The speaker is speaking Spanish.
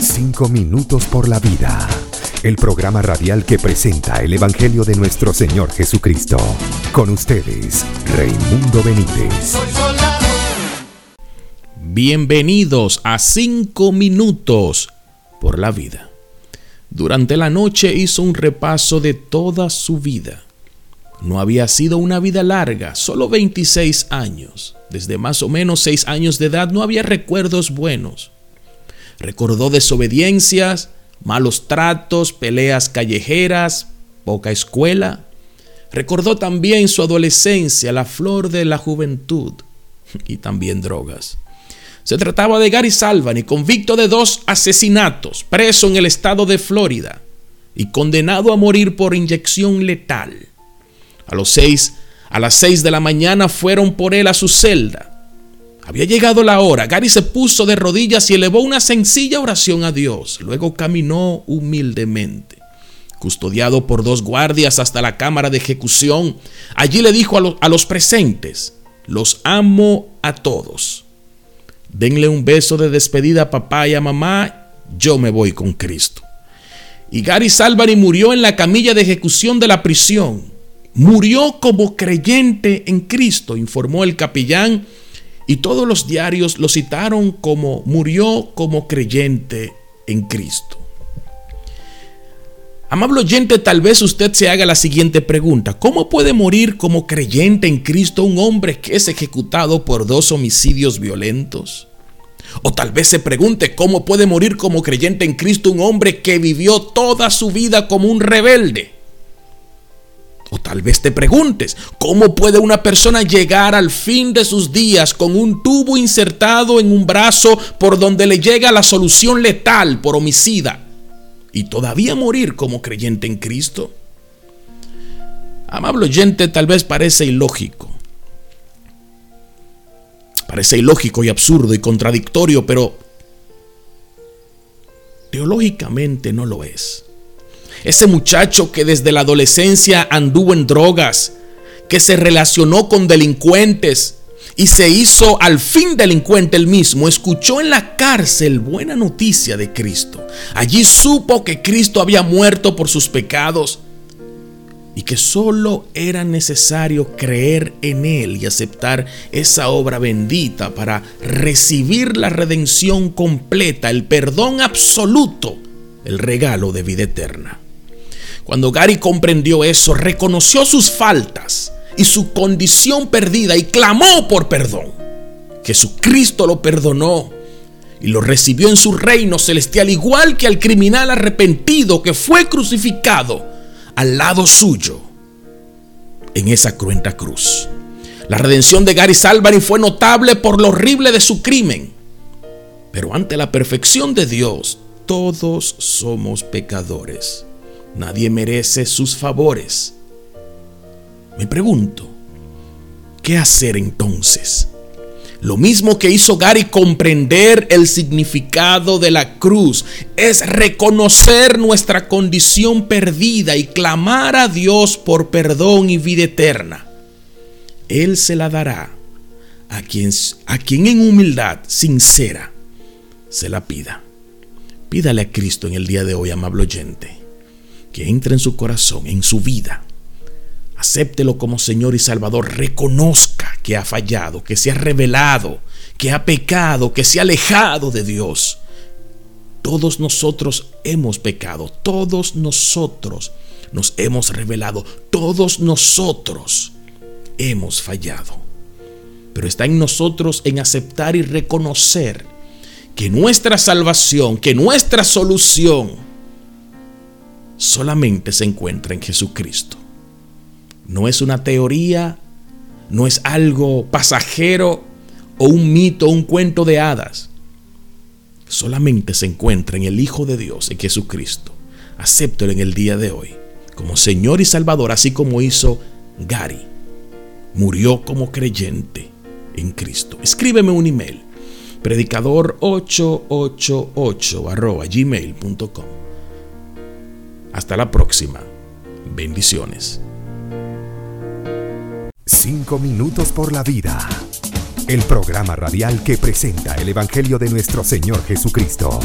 Cinco minutos por la vida. El programa radial que presenta el Evangelio de nuestro Señor Jesucristo. Con ustedes, Raimundo Benítez. Bienvenidos a Cinco minutos por la vida. Durante la noche hizo un repaso de toda su vida. No había sido una vida larga, solo 26 años. Desde más o menos 6 años de edad no había recuerdos buenos. Recordó desobediencias, malos tratos, peleas callejeras, poca escuela. Recordó también su adolescencia, la flor de la juventud y también drogas. Se trataba de Gary Salvani, convicto de dos asesinatos, preso en el estado de Florida y condenado a morir por inyección letal. A, los seis, a las seis de la mañana fueron por él a su celda. Había llegado la hora. Gary se puso de rodillas y elevó una sencilla oración a Dios. Luego caminó humildemente. Custodiado por dos guardias hasta la cámara de ejecución, allí le dijo a, a los presentes, los amo a todos. Denle un beso de despedida a papá y a mamá, yo me voy con Cristo. Y Gary Salvani murió en la camilla de ejecución de la prisión. Murió como creyente en Cristo, informó el capellán y todos los diarios lo citaron como murió como creyente en Cristo. Amable oyente, tal vez usted se haga la siguiente pregunta. ¿Cómo puede morir como creyente en Cristo un hombre que es ejecutado por dos homicidios violentos? O tal vez se pregunte cómo puede morir como creyente en Cristo un hombre que vivió toda su vida como un rebelde. O tal vez te preguntes, ¿cómo puede una persona llegar al fin de sus días con un tubo insertado en un brazo por donde le llega la solución letal por homicida y todavía morir como creyente en Cristo? Amable oyente, tal vez parece ilógico. Parece ilógico y absurdo y contradictorio, pero teológicamente no lo es. Ese muchacho que desde la adolescencia anduvo en drogas, que se relacionó con delincuentes y se hizo al fin delincuente él mismo, escuchó en la cárcel buena noticia de Cristo. Allí supo que Cristo había muerto por sus pecados y que solo era necesario creer en Él y aceptar esa obra bendita para recibir la redención completa, el perdón absoluto, el regalo de vida eterna. Cuando Gary comprendió eso, reconoció sus faltas y su condición perdida y clamó por perdón. Jesucristo lo perdonó y lo recibió en su reino celestial, igual que al criminal arrepentido que fue crucificado al lado suyo en esa cruenta cruz. La redención de Gary Salvani fue notable por lo horrible de su crimen. Pero ante la perfección de Dios, todos somos pecadores. Nadie merece sus favores. Me pregunto, ¿qué hacer entonces? Lo mismo que hizo Gary comprender el significado de la cruz es reconocer nuestra condición perdida y clamar a Dios por perdón y vida eterna. Él se la dará a quien, a quien en humildad sincera se la pida. Pídale a Cristo en el día de hoy, amable oyente que entre en su corazón, en su vida. Acéptelo como Señor y Salvador. Reconozca que ha fallado, que se ha revelado, que ha pecado, que se ha alejado de Dios. Todos nosotros hemos pecado, todos nosotros nos hemos revelado, todos nosotros hemos fallado. Pero está en nosotros en aceptar y reconocer que nuestra salvación, que nuestra solución, solamente se encuentra en Jesucristo. No es una teoría, no es algo pasajero o un mito, un cuento de hadas. Solamente se encuentra en el Hijo de Dios, en Jesucristo. Acéptelo en el día de hoy como Señor y Salvador, así como hizo Gary. Murió como creyente en Cristo. Escríbeme un email predicador888 arroba gmail.com hasta la próxima. Bendiciones. Cinco minutos por la vida. El programa radial que presenta el Evangelio de nuestro Señor Jesucristo.